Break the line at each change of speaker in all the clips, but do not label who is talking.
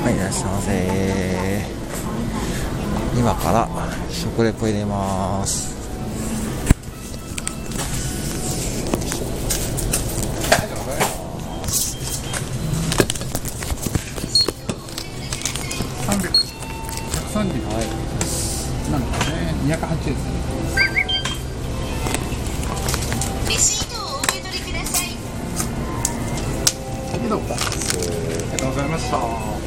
はい、いらっしゃいませ。今から食レポ入れます。
三百、百三十。なんだね、二百八十です。ありがとうございました。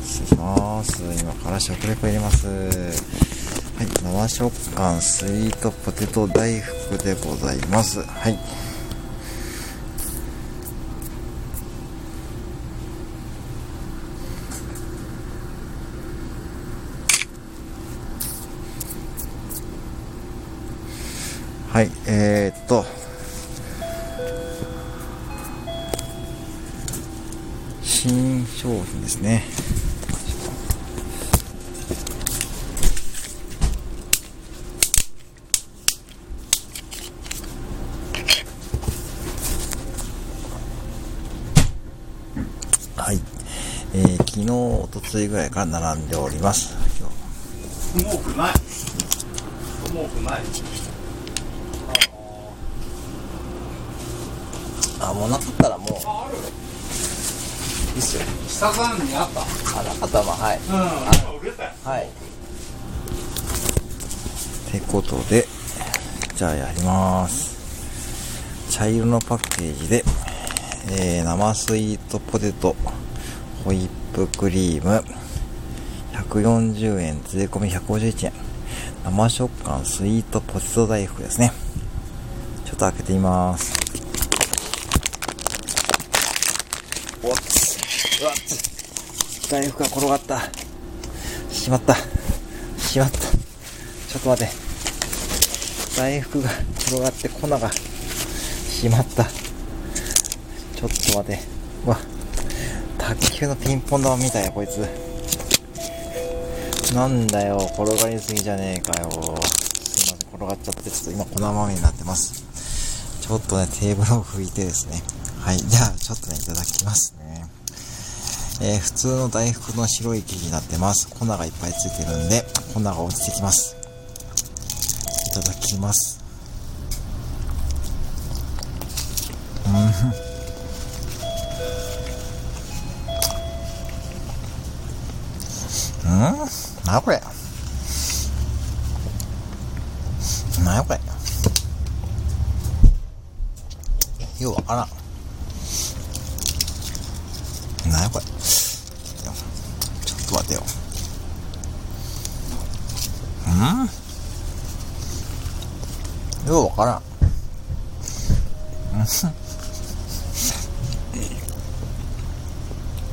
失礼します。今から食レポ入れます。はい、生食感スイートポテト大福でございます。はい。はい、えー、っと、新商品ですね。はい。えー、昨日、おとついぐらいから並んでおります。今日
もうくない。もうくない。
あ、もうなかったらもう。いいっすよ。
下山にあった。
あ、なかったらまあ、はい。
うん。売れたよ。
はい。てことで、じゃあやります。茶色のパッケージで、えー、生スイートポテト、ホイップクリーム、140円、税込み151円。生食感スイートポテト大福ですね。ちょっと開けてみます。うわっ、大福が転がった。しまった。しまった。ちょっと待って。大福が転がって粉がしまった。ちょっと待て。うわ。卓球のピンポン玉みたいや、こいつ。なんだよ、転がりすぎじゃねえかよ。すいません、転がっちゃって、ちょっと今粉まみれになってます。ちょっとね、テーブルを拭いてですね。はい、じゃあ、ちょっとね、いただきますね。えー普通の大福の白い生地になってます。粉がいっぱいついてるんで、粉が落ちてきます。いただきます。うん。うん？なこれ？なこれ？ようわからんらん。なにこれちょっと待てよ。うん？ようわからん。うん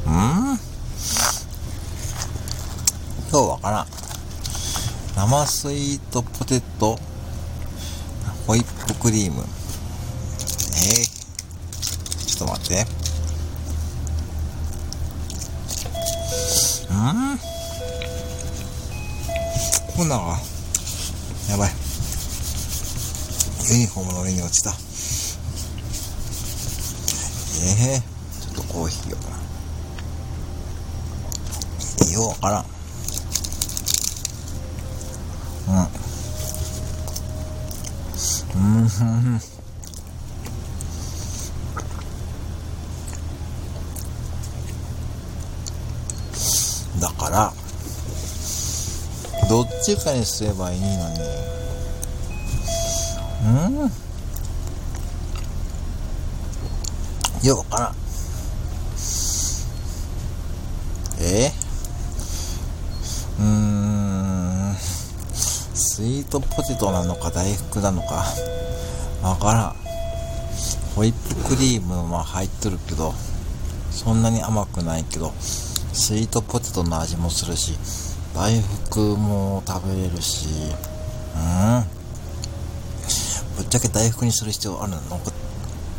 うん？ようわからん。生スイートポテト、ホイップクリーム。えー、ちょっと待って。うん粉が、やばい。ユニフォームの上に落ちた。ええー、ちょっとコーヒーを。ようわからん。うん。うん、ふんふん。だから、どっちかにすればいいのに。うん？ようわからん。え？うーん。スイートポテトなのか大福なのか？わからん。ホイップクリームは入っとるけど、そんなに甘くないけど、スイートポテトの味もするし、大福も食べれるし、うん。ぶっちゃけ大福にする必要あるのっ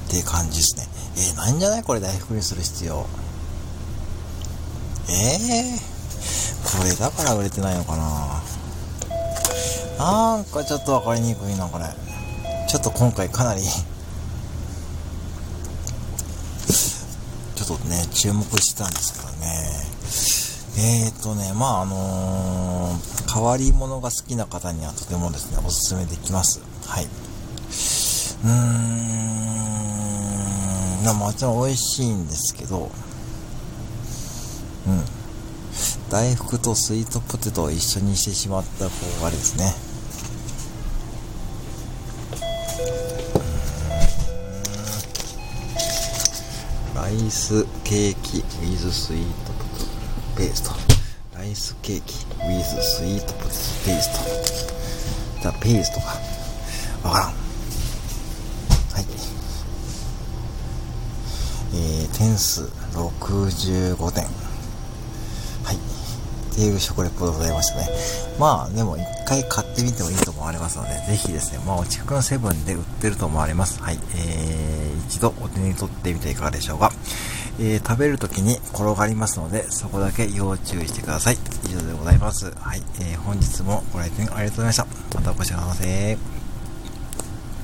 て感じですね。えー、ないんじゃないこれ大福にする必要。ええー、これだから売れてないのかななんかちょっとわかりにくいな、これ。ちょっと今回かなりちょっとね、注目してたんですけどね。えーとね、まああのー、変わり者が好きな方にはとてもですね、おすすめできます。はい。うーん、もちろん美味しいんですけど、うん。大福とスイートポテトを一緒にしてしまった方がですね、ライスケーキ with スイートポテトペースト。ライスケーキ with スイートポテトペースト。じゃあ、ペーストか。わからん。はい。えー、点数65点。っていう食レポでございましたね。まあ、でも一回買ってみてもいいと思われますので、ぜひですね、まあ、お近くのセブンで売ってると思われます。はい。えー、一度お手に取ってみていかがでしょうか。えー、食べるときに転がりますので、そこだけ要注意してください。以上でございます。はい。えー、本日もご来店ありがとうございました。またお越しくださいませ。